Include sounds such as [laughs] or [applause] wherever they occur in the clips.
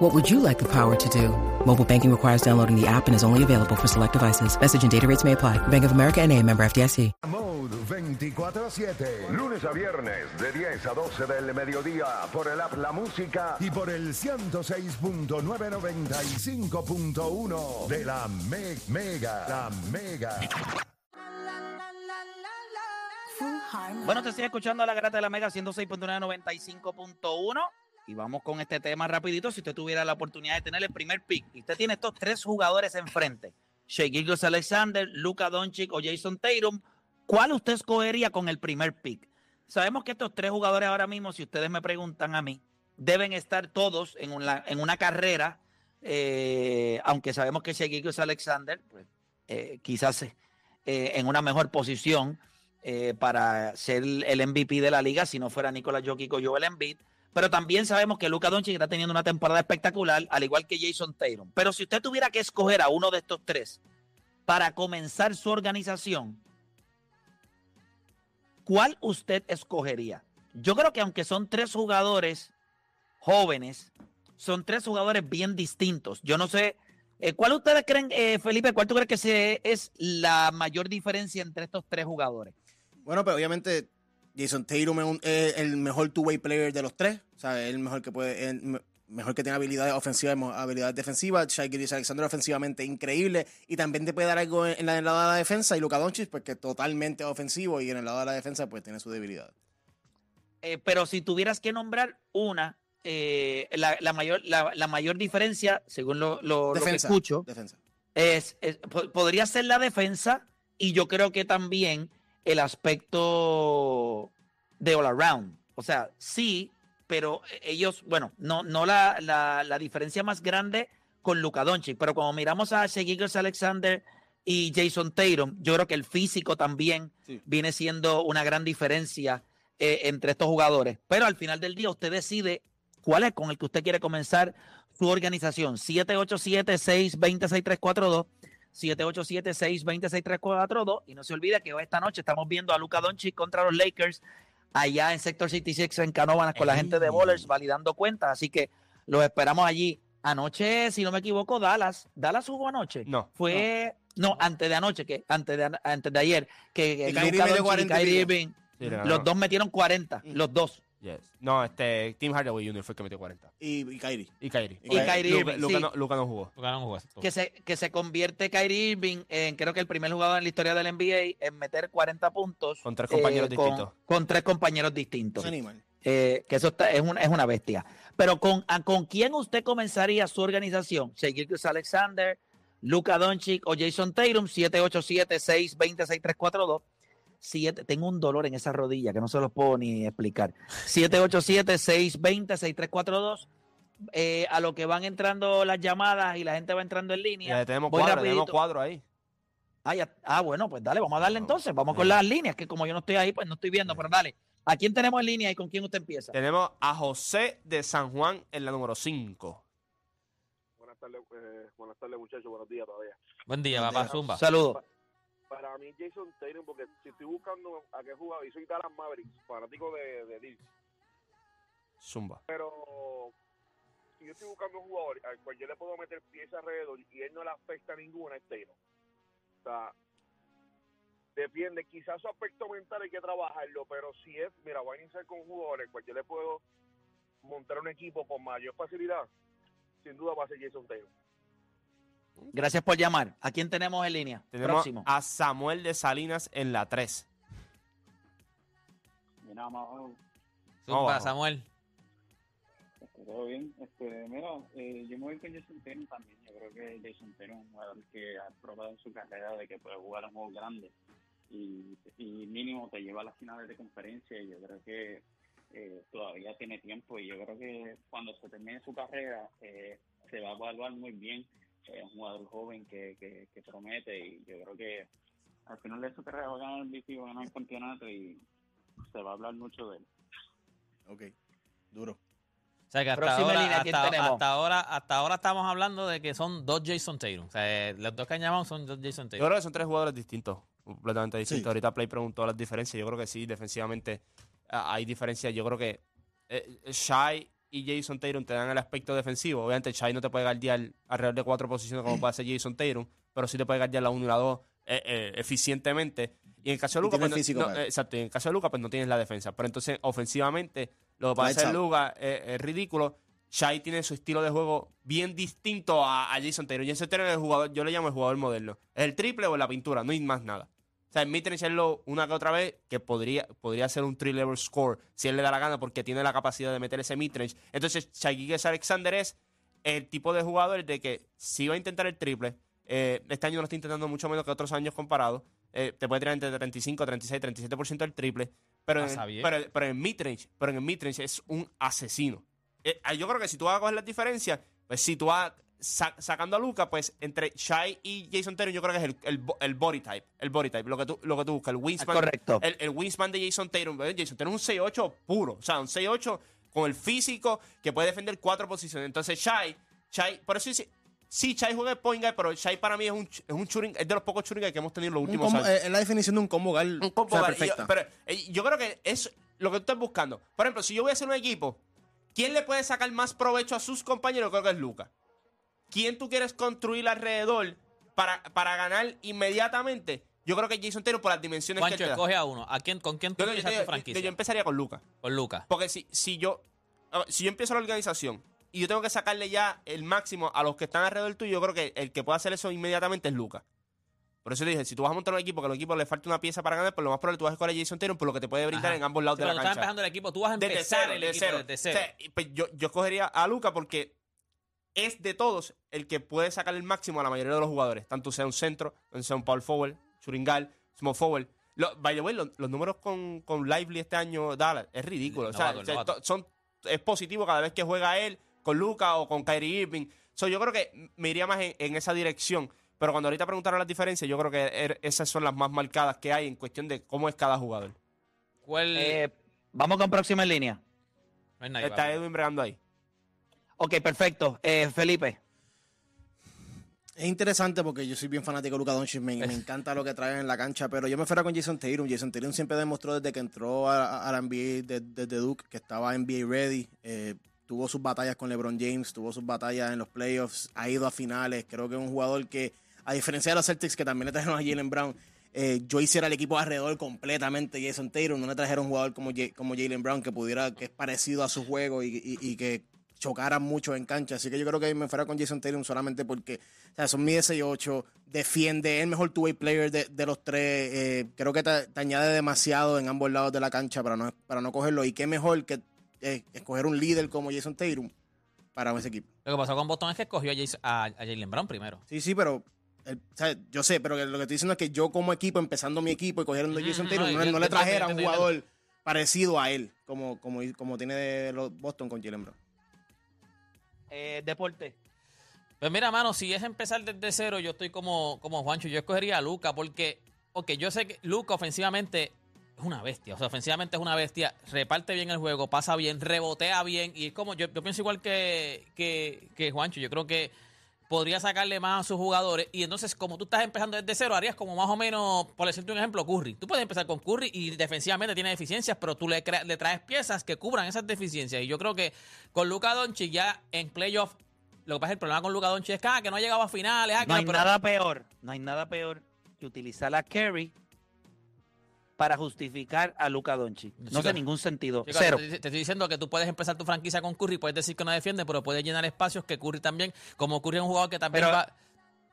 What would you like the power to do? Mobile banking requires downloading the app and is only available for select devices. Message and data rates may apply. Bank of America and a member FDIC. Mode 24-7. Lunes a viernes de 10 a 12 del mediodía por el app La Música y por el 106.995.1 de la Me- Mega. La Mega. Bueno, te estoy escuchando a la grata de la Mega 106.995.1 y vamos con este tema rapidito. Si usted tuviera la oportunidad de tener el primer pick y usted tiene estos tres jugadores enfrente, Shea Gilgeous Alexander, Luka Doncic o Jason Tatum, ¿cuál usted escogería con el primer pick? Sabemos que estos tres jugadores ahora mismo, si ustedes me preguntan a mí, deben estar todos en una, en una carrera, eh, aunque sabemos que Shea Gilgeous Alexander, pues, eh, quizás eh, en una mejor posición eh, para ser el MVP de la liga si no fuera Nicolás Jokic o Joel Embiid. Pero también sabemos que Luka Doncic está teniendo una temporada espectacular, al igual que Jason Tatum. Pero si usted tuviera que escoger a uno de estos tres para comenzar su organización, ¿cuál usted escogería? Yo creo que aunque son tres jugadores jóvenes, son tres jugadores bien distintos. Yo no sé, eh, ¿cuál ustedes creen, eh, Felipe, cuál tú crees que es la mayor diferencia entre estos tres jugadores? Bueno, pero obviamente Jason Tatum es, un- es el mejor two-way player de los tres. O sea, es el mejor que puede, el mejor que tiene habilidades ofensivas y habilidades defensivas. Shai Gilgeous Alexander ofensivamente increíble y también te puede dar algo en, en la, en el lado de la defensa. Y Luka Doncic, pues que totalmente ofensivo y en el lado de la defensa, pues tiene su debilidad. Eh, pero si tuvieras que nombrar una, eh, la, la mayor, la, la mayor diferencia, según lo, lo- lo que escucho, Defensa. es, es- po- podría ser la defensa y yo creo que también el aspecto de all around. O sea, sí, pero ellos, bueno, no, no la, la, la diferencia más grande con Luka Doncic, pero como miramos a Shea Alexander y Jason Tatum, yo creo que el físico también Sí. viene siendo una gran diferencia eh, entre estos jugadores. Pero al final del día usted decide cuál es con el que usted quiere comenzar su organización. 787-620-6342. 787-620-6342. Y no se olvide que hoy esta noche estamos viendo a Luka Doncic contra los Lakers allá en Sector 66 en Canóvanas con la gente de. Bowlers validando cuentas. Así que los esperamos allí. Anoche, si no me equivoco, Dallas. ¿Dallas jugó anoche? No. Fue. No, antes de anoche, que antes de, an- antes de ayer, que Kyrie metió Doncic y 40 y Kyrie pico. Irving, Sí, le los dos metieron 40, Mm. los dos. Yes. No, este, Tim Hardaway Jr. fue el que metió 40. Y, y Kyrie. Y Kyrie. Y Kyrie Luka, Irving, Luka sí. no, Luka no jugó. Luka no jugó. que se, que se convierte Kyrie Irving en creo que el primer jugador en la historia del NBA en meter 40 puntos Con tres compañeros con- distintos. Con, tres compañeros distintos. Animal. Eh, que eso está, es, una, es una bestia. Pero con, a- ¿con quién usted comenzaría su organización? Shea Gilgeous Alexander, Luka Doncic o Jason Tatum, 787-620-6342. Siete- tengo un dolor en esa rodilla que no se los puedo ni explicar. 787-620-6342. Eh, a lo que van entrando las llamadas y la gente va entrando en línea. Ya tenemos Voy cuatro, rapidito. tenemos cuatro ahí. Ah, ya- ah, bueno, pues dale, vamos a darle entonces. Vamos con las líneas, que como yo no estoy ahí, pues no estoy viendo, pero dale. ¿A quién tenemos en línea y con quién usted empieza? Tenemos a José de San Juan en la número 5. Buenas tardes, eh, buenas tardes muchachos, buenos días todavía. Buen día, Buen papá día. Zumba. Saludos. Para mí Jason Tatum, porque si estoy buscando a qué jugador, y soy Dallas Mavericks, fanático de, de Dirk, Zumba. pero si yo estoy buscando un jugador al cual yo le puedo meter pieza alrededor y él no le afecta a ninguna, es Tatum. O sea, defiende, quizás su aspecto mental hay que trabajarlo, pero si es, mira, voy a iniciar con un jugador al cual yo le puedo montar un equipo con mayor facilidad, sin duda va a ser Jason Tatum. Gracias por llamar. ¿A quién tenemos en línea? Tenemos Próximo. a Samuel de Salinas en la 3. Mira, más Zumba, abajo. Samuel. este, todo bien. Este, mira, eh, yo me voy con Jason Tatum también. Yo creo que Jason Tatum es un jugador que ha probado en su carrera de que puede jugar en juegos grandes y, y mínimo te lleva a las finales de conferencia. Y yo creo que eh, todavía tiene tiempo y yo creo que cuando se termine su carrera eh, se va a evaluar muy bien. Es un jugador joven que, que, que promete y yo creo que al final de su carrera va a ganar el MVP, va a ganar el campeonato y se va a hablar mucho de él. Ok, duro. O sea que hasta ahora, línea, ¿quién hasta, hasta ahora, hasta ahora estamos hablando de que son dos Jason Tatum. O sea, eh, los dos que añadamos son dos Jason Yo Tatum. creo que son tres jugadores distintos, completamente distintos. Sí. Ahorita Play preguntó las diferencias. Yo creo que sí, defensivamente ah, hay diferencias. Yo creo que eh, Shai y Jason Tatum te dan el aspecto defensivo. Obviamente, Shai no te puede guardiar alrededor de cuatro posiciones como puede hacer Jason Tatum, pero sí te puede guardiar la 1 y la 2 eh, eh, eficientemente. Y en el caso de Luca, pues, no- físico eh, exacto, y en el caso de Luca, pues no tienes la defensa. Pero entonces, ofensivamente, lo que puede hacer. Luca eh, es ridículo. Shai tiene su estilo de juego bien distinto a, a Jason Tatum. Jason Tatum es el jugador, yo le llamo el jugador moderno. Es el triple o la pintura, no hay más nada. O sea, en midrange es lo una que otra vez que podría, podría ser un three level score si él le da la gana porque tiene la capacidad de meter ese midrange. Entonces, Shai Gilgeous Alexander es el tipo de jugador de que si va a intentar el triple, eh, este año lo está intentando mucho menos que otros años comparados. eh, te puede tirar entre 35, 36, 37% del triple. Pero en, Pasa bien. pero, pero en midrange, pero en el midrange es un asesino. Eh, ah, yo creo que si tú vas a coger las diferencias, pues si tú vas sa- sacando a Luca, pues entre Shai y Jason Tatum, yo creo que es el, el, el body type. El body type, lo que tú, lo que tú buscas. El wingspan, correcto. El, el wingspan de Jason Tatum. eh, Jason Tatum es un 6'8 puro. O sea, un 6'8 con el físico que puede defender cuatro posiciones. Entonces, Shai, Shai, por eso dice. Sí, Shai juega el point guard, pero Shai para mí es un, es un shooting, es de los pocos shooting guard que hemos tenido en los últimos años. eh, es la definición de un combo guard, Un combo o sea, yo- pero eh, yo creo que es lo que tú estás buscando. Por ejemplo, si yo voy a hacer un equipo, ¿quién le puede sacar más provecho a sus compañeros? Creo que es Luca. ¿Quién tú quieres construir alrededor para, para ganar inmediatamente? Yo creo que Jason Taylor por las dimensiones Juancho, que él te da. escoge a uno. ¿A quién, ¿Con quién tú Yo, empiezas yo- tu franquicia? yo empezaría con Luca. Con Lucas. Porque si, si yo si yo empiezo la organización y yo tengo que sacarle ya el máximo a los que están alrededor tuyo, yo creo que el que puede hacer eso inmediatamente es Luca. Por eso le dije, si tú vas a montar un equipo que al equipo le falta una pieza para ganar, pues lo más probable tú vas a escoger a Jason Taylor por lo que te puede brindar Ajá. en ambos lados Sí, de la cuando estás cancha. empezando el equipo, tú vas a Desde empezar cero, el desde equipo cero. desde O cero. sea, y pues yo, yo escogería a Luca porque es de todos el que puede sacar el máximo a la mayoría de los jugadores, tanto sea un centro, sea un power forward, guard, small forward. Lo- by the way, lo- los, números con, con Lively este año, Dallas, es ridículo. O sea, Novato, o sea, novato. to- son, es positivo cada vez que juega él con Luca o con Kyrie Irving. So, yo creo que me iría más en, en esa dirección. Pero cuando ahorita preguntaron las diferencias, yo creo que er- esas son las más marcadas que hay en cuestión de cómo es cada jugador. ¿Cuál? Eh, vamos con próxima en línea. no hay nadie, Está. Edwin bregando ahí. Ok, perfecto. Eh, Felipe. Es interesante porque yo soy bien fanático de Luka Doncic, me, me [laughs] encanta lo que trae en la cancha, pero yo me fuera con Jason Tatum. Jason Tatum siempre demostró desde que entró a, a- a la NBA de- desde Duke que estaba NBA ready. eh, tuvo sus batallas con LeBron James, tuvo sus batallas en los playoffs, ha ido a finales. Creo que es un jugador que, a diferencia de los Celtics que también le trajeron a Jalen Brown, eh, yo hiciera el equipo alrededor completamente Jason Tatum. No le trajeron un jugador como, como Jalen Brown que pudiera, que es parecido a su juego y, y- y que chocaran mucho en cancha. Así que yo creo que me fuera con Jason Tatum solamente porque o sea, son mide 6'8, defiende, es el mejor two-way player de, de los tres. eh, creo que te, te añade demasiado en ambos lados de la cancha para no, para no cogerlo. Y qué mejor que eh, escoger un líder como Jason Tatum para ese equipo. Lo que pasó con Boston es que escogió a, Jason- a- a Jalen Brown primero. Sí, sí, pero el- o sea, yo sé, pero lo que estoy diciendo es que yo como equipo, empezando mi equipo y cogiendo a Jason Tatum, yo- no, le trajera un jugador parecido a él, como, como, como tiene de los Boston con Jalen Brown. Eh, deporte. Pues mira, mano, si es empezar desde cero, yo estoy como, como Juancho. Yo escogería a Luca porque, ok, yo sé que Luca ofensivamente es una bestia. O sea, ofensivamente es una bestia. Reparte bien el juego, pasa bien, rebotea bien. Y es como, yo, yo pienso igual que, que, que Juancho. Yo creo que podría sacarle más a sus jugadores. Y entonces, como tú estás empezando desde cero, harías como más o menos, por decirte un ejemplo, Curry. Tú puedes empezar con Curry y defensivamente tiene deficiencias, pero tú le, le traes piezas que cubran esas deficiencias. Y yo creo que con Luca Doncic ya en playoff, lo que pasa es que el problema con Luca Doncic es que, ah, que no ha llegado a finales. ah, que No hay pero- nada peor, no hay nada peor que utilizar a Kerry para justificar a Luca Doncic. No tiene ningún sentido. Chico, Cero. Te, te estoy diciendo que tú puedes empezar tu franquicia con Curry, puedes decir que no defiende, pero puedes llenar espacios que Curry también, como Curry es un jugador que también Pero- va...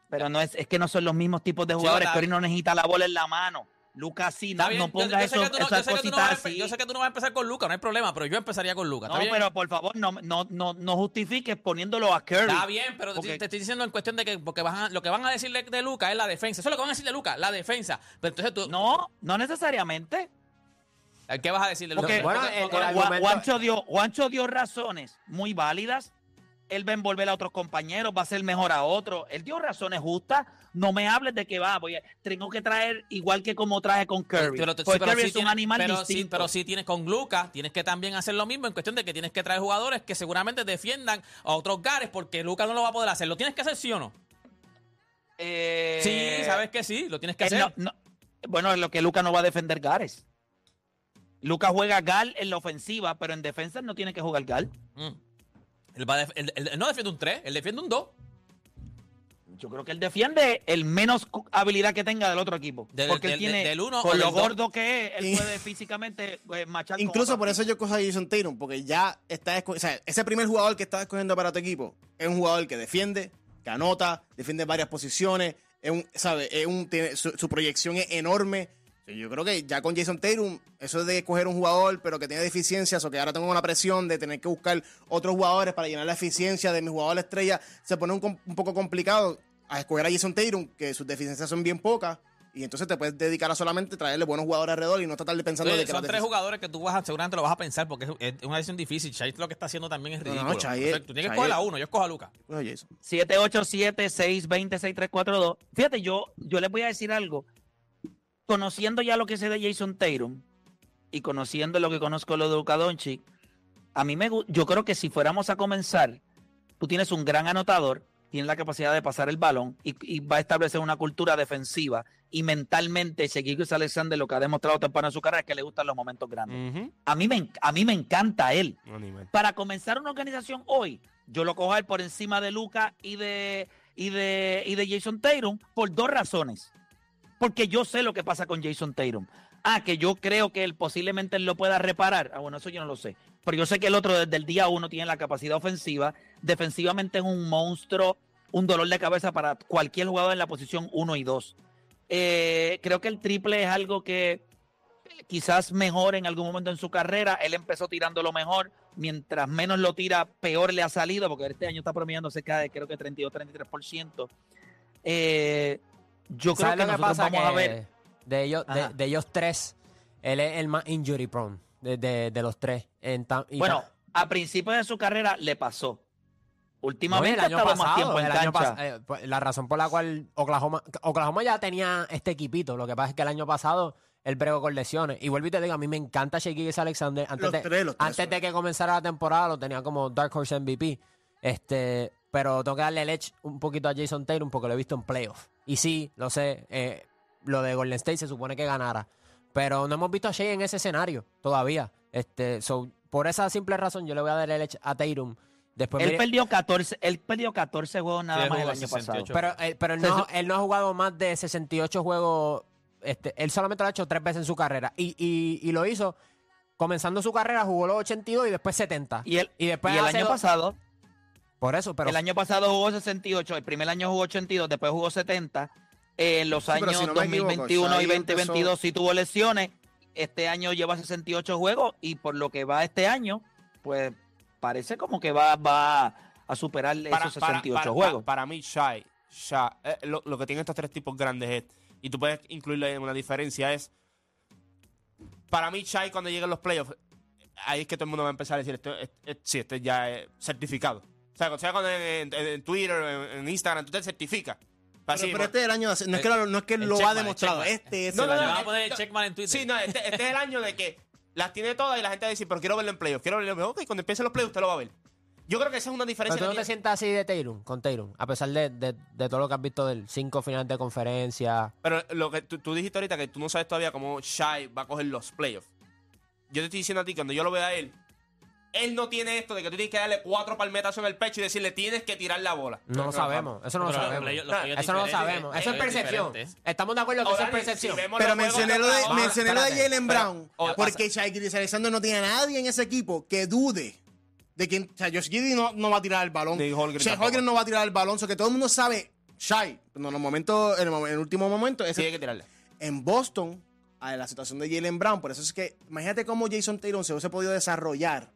Pero no es, es que no son los mismos tipos de Chico, jugadores. la- Kerry no necesita la bola en la mano. Luca sí, no, pongas eso, no- esas yo sé que tú no vas a cositas empe- así. Yo sé que tú no vas a empezar con Luca, no hay problema, pero yo empezaría con Luca. No, pero por favor, no, no, no, no justifiques poniéndolo a Curry. Está bien, pero te- Porque- te estoy diciendo en cuestión de que porque van a- lo que van a decirle de Luca es la defensa. Eso es lo que van a decir de Luca, la defensa. Pero entonces tú, No, no necesariamente. ¿qué vas a decir de Luca? Porque Bueno, Porque- el- porque- el Gua- argumento- Juancho dio, Juancho dio razones muy válidas él va a envolver a otros compañeros, va a ser mejor a otros. Él dio razones justas. No me hables de que va, voy a- tengo que traer igual que como traje con Curry. Pero, sí, Porque pero Curry sí es un tiene- animal pero sí, distinto. pero sí tienes con Lucas, tienes que también hacer lo mismo en cuestión de que tienes que traer jugadores que seguramente defiendan a otros gares porque Lucas no lo va a poder hacer. ¿Lo tienes que hacer sí o no? Eh, Sí, sabes que sí, lo tienes que eh, hacer. no, no. Bueno, es lo que Lucas no va a defender Gares. Lucas juega Gal en la ofensiva, pero en defensa no tiene que jugar Gal. Mm. Él, va a def- él- él- él no defiende un 3, él defiende un 2. Yo creo que él defiende el menos cu- habilidad que tenga del otro equipo. Del- porque él tiene, del uno o por del lo dos. gordo que es, él puede físicamente eh, machar con Incluso otro por eso yo cojo a Jason Tatum, porque ya está esco- o sea, ese primer jugador que estás escogiendo para tu equipo es un jugador que defiende, que anota, defiende varias posiciones, es un, ¿sabe? Es un, tiene- su, su proyección es enorme. Yo creo que ya con Jason Tatum, eso de escoger un jugador, pero que tiene deficiencias, o que ahora tengo una presión de tener que buscar otros jugadores para llenar la eficiencia de mi jugador estrella, se pone un, poco complicado a escoger a Jason Tatum, que sus deficiencias son bien pocas, y entonces te puedes dedicar a solamente traerle buenos jugadores alrededor y no tratar de pensando de que son tres jugadores que tú vas a, seguramente lo vas a pensar porque es, es una decisión difícil. Chai lo que está haciendo también es No, no, ridículo. Chai O sea, tú tienes que escoger a uno, yo escojo a Lucas. Bueno, Jason. 787-620-6342. Fíjate, yo, yo les voy a decir algo. Conociendo ya lo que sé de Jason Tatum y conociendo lo que conozco lo de Luka Doncic, a mí me yo creo que si fuéramos a comenzar, tú tienes un gran anotador, tienes la capacidad de pasar el balón y, y va a establecer una cultura defensiva y mentalmente Seguidos Alexander lo que ha demostrado temprano en su carrera es que le gustan los momentos grandes. A mí me, a mí me encanta él para comenzar una organización hoy, yo lo cojo a él por encima de Luca y de, y de, y de Jason Tatum por dos razones. Porque yo sé lo que pasa con Jason Tatum. Ah, que yo creo que él posiblemente lo pueda reparar. Ah, bueno, eso yo no lo sé. Pero yo sé que el otro desde el día uno tiene la capacidad ofensiva. Defensivamente es un monstruo, un dolor de cabeza para cualquier jugador en la posición 1 y 2. creo que el triple es algo que quizás mejor en algún momento en su carrera. Él empezó tirando lo mejor. Mientras menos lo tira, peor le ha salido, porque este año está promediando cerca de creo que 32-33%. Eh, yo creo ¿Sabes que nosotros pasa? vamos a ver. De ellos, de, ellos tres, él es el más injury prone de, de- de los tres. En tan- y Bueno, a principios de su carrera le pasó. no, Últimamente el año estado más tiempo en el año cancha. pas- eh, pues, la razón por la cual Oklahoma, Oklahoma ya tenía este equipito. Lo que pasa es que el año pasado él bregó con lesiones. Y vuelvo y te digo, a mí me encanta Gilgeous Alexander. Antes, Los de, tres, los tres antes de que comenzara la temporada lo tenía como Dark Horse MVP. Este, pero tengo que darle el edge un poquito a Jason Tatum porque lo he visto en playoff. Y sí, lo sé, eh, lo de Golden State se supone que ganara. Pero no hemos visto a Shea en ese escenario todavía. Este, so, por esa simple razón yo le voy a dar el edge a Tatum. Después Él mire- perdió 14, él perdió 14 juegos nada Sí, más el año 68. pasado. pero, eh, pero él, Se no, su- él no ha jugado más de 68 juegos. Este, él solamente lo ha hecho tres veces en su carrera. Y, y, y lo hizo comenzando su carrera, jugó los 82 y después 70. Y, él, y después y el hace año dos- pasado, Por eso, pero. el año pasado jugó 68, el primer año jugó 82, después jugó 70. Eh, en los Sí, años si no me equivoco, 2021 y Shai empezó- 2022 sí tuvo lesiones. Este año lleva 68 juegos y por lo que va este año, pues parece como que va, va a superar esos 68 para- juegos. para mí, Shai, Shai, eh, lo, lo que tienen estos tres tipos grandes es, y tú puedes incluirle en una diferencia, es, para mí, Shai, cuando lleguen los playoffs, ahí es que todo el mundo va a empezar a decir, esto, es- es- sí, este ya es certificado. O sea, o sea, cuando en, en- en Twitter, en, en Instagram, tú te certificas. Pero, pero este es el año, de hacer- no es que, lo- no es que lo ha demostrado, este es No, el no, año. no, Le van a eh, poner el no. checkman en Twitter. Sí, no, este, este es el año de que las tiene todas y la gente va a decir, pero quiero verlo en playoffs, quiero verlo en playoffs. Ok, cuando empiecen los playoffs usted lo va a ver. Yo creo que esa es una Pero diferencia. tú no que te sientas así de Tatum, con Tatum, a pesar de, de, de todo lo que has visto del cinco finales de conferencia. Pero lo que tú, tú dijiste ahorita que tú no sabes todavía cómo Shai va a coger los playoffs. Yo te estoy diciendo a ti, cuando yo lo vea a él, él no tiene esto de que tú tienes que darle cuatro palmetazos en el pecho y decirle tienes que tirar la bola. No lo sabemos, eso no lo Pero los sabemos. los playoffs Eso no lo sabemos, eso es percepción. Estamos de acuerdo que eso es percepción. si Pero mencioné lo de, mencioné lo de Jalen pero- Brown, o- porque Shai Gilgeous Alexander no tiene a nadie en ese equipo que dude de que o sea, Josh Giddey no, no va a tirar el balón. Shai. Holmgren no va a tirar el balón, so que todo el mundo sabe, Shai, no, en el momento, en el, momen- en el último momento, ese- hay que tirarle. en Boston, a la situación de Jalen Brown, por eso es que, imagínate cómo Jason Tatum se hubiese podido desarrollar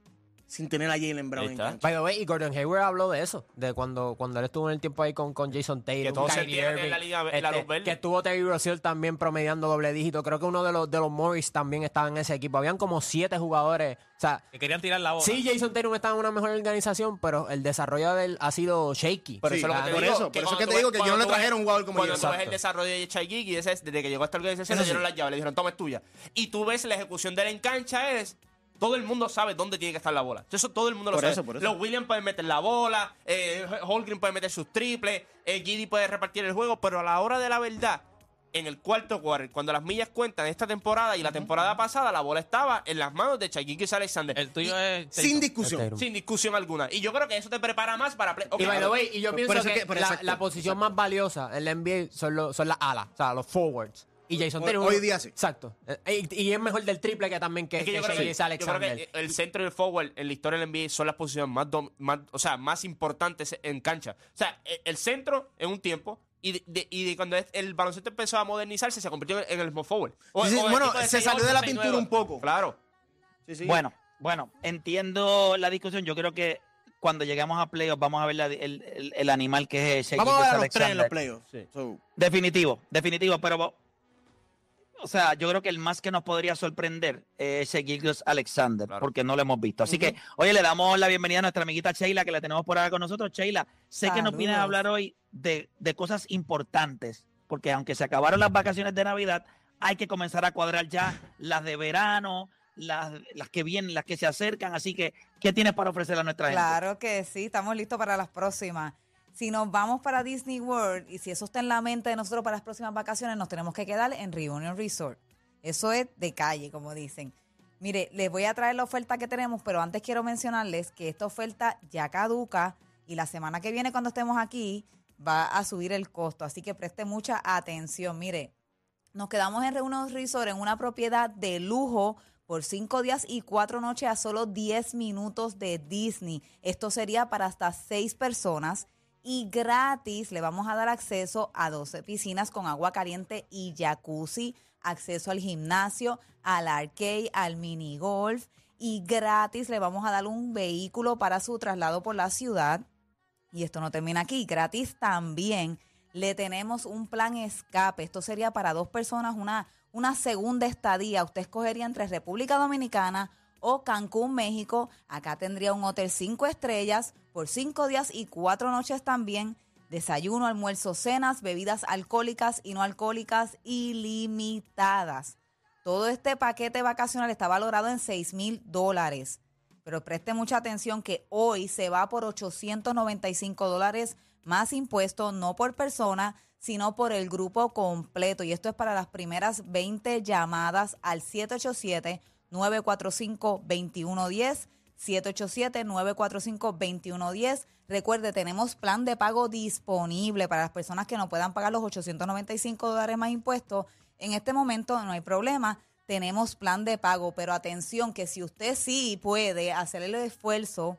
sin tener a Jalen Brown en cancha. By the way, y Gordon Hayward habló de eso, de cuando, cuando él estuvo en el tiempo ahí con, con Jason Taylor. Que que Irving, en la liga- en la este, luz verde. Que estuvo Terry Rozier también promediando doble dígito. Creo que uno de los, de los Morris también estaba en ese equipo. Habían como siete jugadores. O sea, Que querían tirar la bola. sí, Jason Taylor estaba en una mejor organización, pero el desarrollo de él ha sido shaky. Por Sí, eso, lo que te por digo, eso, por eso cuando que tú te digo que yo no le trajeron un jugador como Cuando yo. tú ves el desarrollo de ese es desde que llegó a esta organización, le dieron sí. las llaves, le dijeron, toma, es tuya. Y tú ves la ejecución de él en cancha es... Todo el mundo sabe dónde tiene que estar la bola. Eso todo el mundo lo Por sabe. eso, por eso. Los Williams pueden meter la bola, eh, Holgren puede meter sus triples, eh, Giddy puede repartir el juego, pero a la hora de la verdad, en el cuarto quarter, cuando las millas cuentan esta temporada y la temporada pasada, la bola estaba en las manos de Chai Alexander. El tuyo es. Sin discusión. Sin discusión alguna. Y yo creo que eso te prepara más para... play- Y by the way, y yo pienso que, la, exacto, la posición más valiosa en la NBA son, los- son las alas, o sea, los forwards. Y Jason Hoy- Taylor. hoy día sí. Exacto. Eh, Y, y es mejor del triple que también que, Es que que yo creo, que, Gilgeous yo creo Alexander. que el centro y el forward en la historia del NBA son las posiciones más, dom- más o sea, más importantes en cancha. O sea, e- el centro en un tiempo y de, de- y de cuando el baloncesto empezó a modernizarse se convirtió en el small forward. O- Sí, sí, o el bueno, se 6'8", salió de la 6'9". pintura un poco. Claro. Sí, sí. Bueno, bueno, entiendo la discusión. Yo creo que cuando lleguemos a playoffs vamos a ver la- el, el- el animal que es Shea Vamos a ver los tres en los playoffs. So, Definitivo, definitivo, pero o sea, yo creo que el más que nos podría sorprender es Gilgos Alexander, Claro. porque no lo hemos visto. Así que, oye, le damos la bienvenida a nuestra amiguita Sheila, que la tenemos por acá con nosotros. Sheila, sé que nos vienes a hablar hoy de, de cosas importantes, porque aunque se acabaron las vacaciones de Navidad, hay que comenzar a cuadrar ya las de verano, las, las que vienen, las que se acercan. Así que, ¿qué tienes para ofrecer a nuestra gente? Claro que sí, estamos listos para las próximas. Si nos vamos para Disney World y si eso está en la mente de nosotros para las próximas vacaciones, nos tenemos que quedar en Reunion Resort. Eso es de calle, como dicen. Mire, les voy a traer la oferta que tenemos, pero antes quiero mencionarles que esta oferta ya caduca y la semana que viene cuando estemos aquí va a subir el costo. Así que preste mucha atención. Mire, nos quedamos en Reunion Resort en una propiedad de lujo por cinco días y cuatro noches a solo 10 minutos de Disney. Esto sería para hasta seis personas y gratis le vamos a dar acceso a 12 piscinas con agua caliente y jacuzzi, acceso al gimnasio, al arcade, al mini golf y gratis le vamos a dar un vehículo para su traslado por la ciudad. Y esto no termina aquí, gratis también le tenemos un plan escape. Esto sería para dos personas, una, una segunda estadía. Usted escogería entre República Dominicana o Cancún, México. Acá tendría un hotel cinco estrellas por cinco días y cuatro noches también. Desayuno, almuerzo, cenas, bebidas alcohólicas y no alcohólicas ilimitadas. Todo este paquete vacacional está valorado en 6 mil dólares. Pero preste mucha atención que hoy se va por 895 dólares más impuestos, no por persona, sino por el grupo completo. Y esto es para las primeras 20 llamadas al 787-945-2110. 787-945-2110. Recuerde, tenemos plan de pago disponible para las personas que no puedan pagar los 895 dólares más impuestos. En este momento no hay problema. Tenemos plan de pago, pero atención que si usted sí puede hacer el esfuerzo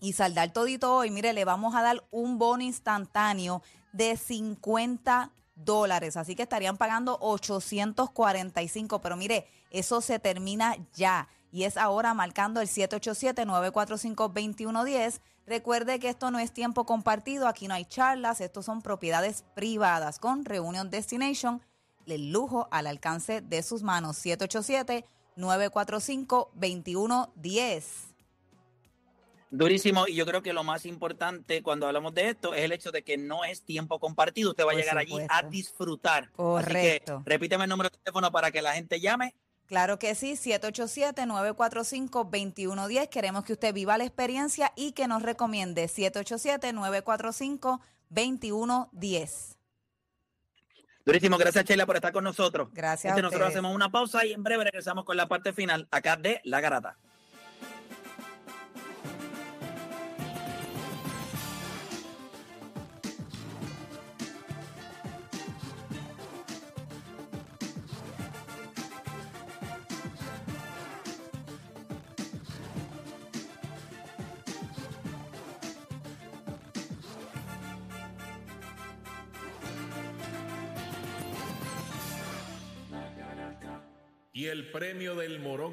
y saldar todito hoy, mire, le vamos a dar un bono instantáneo de 50 dólares. Así que estarían pagando 845. Pero mire, eso se termina ya. Y es ahora marcando el 787-945-2110. Recuerde que esto no es tiempo compartido, aquí no hay charlas, estos son propiedades privadas con Reunion Destination, el lujo al alcance de sus manos. 787-945-2110. Durísimo, y yo creo que lo más importante cuando hablamos de esto es el hecho de que no es tiempo compartido. Usted va a llegar allí a disfrutar. Correcto. Así que repíteme el número de teléfono para que la gente llame. Claro que sí, 787-945-2110. Queremos que usted viva la experiencia y que nos recomiende 787-945-2110. Durísimo, gracias Sheila por estar con nosotros. Gracias Gente, a nosotros hacemos una pausa y en breve regresamos con la parte final acá de La Garata. El premio del Morón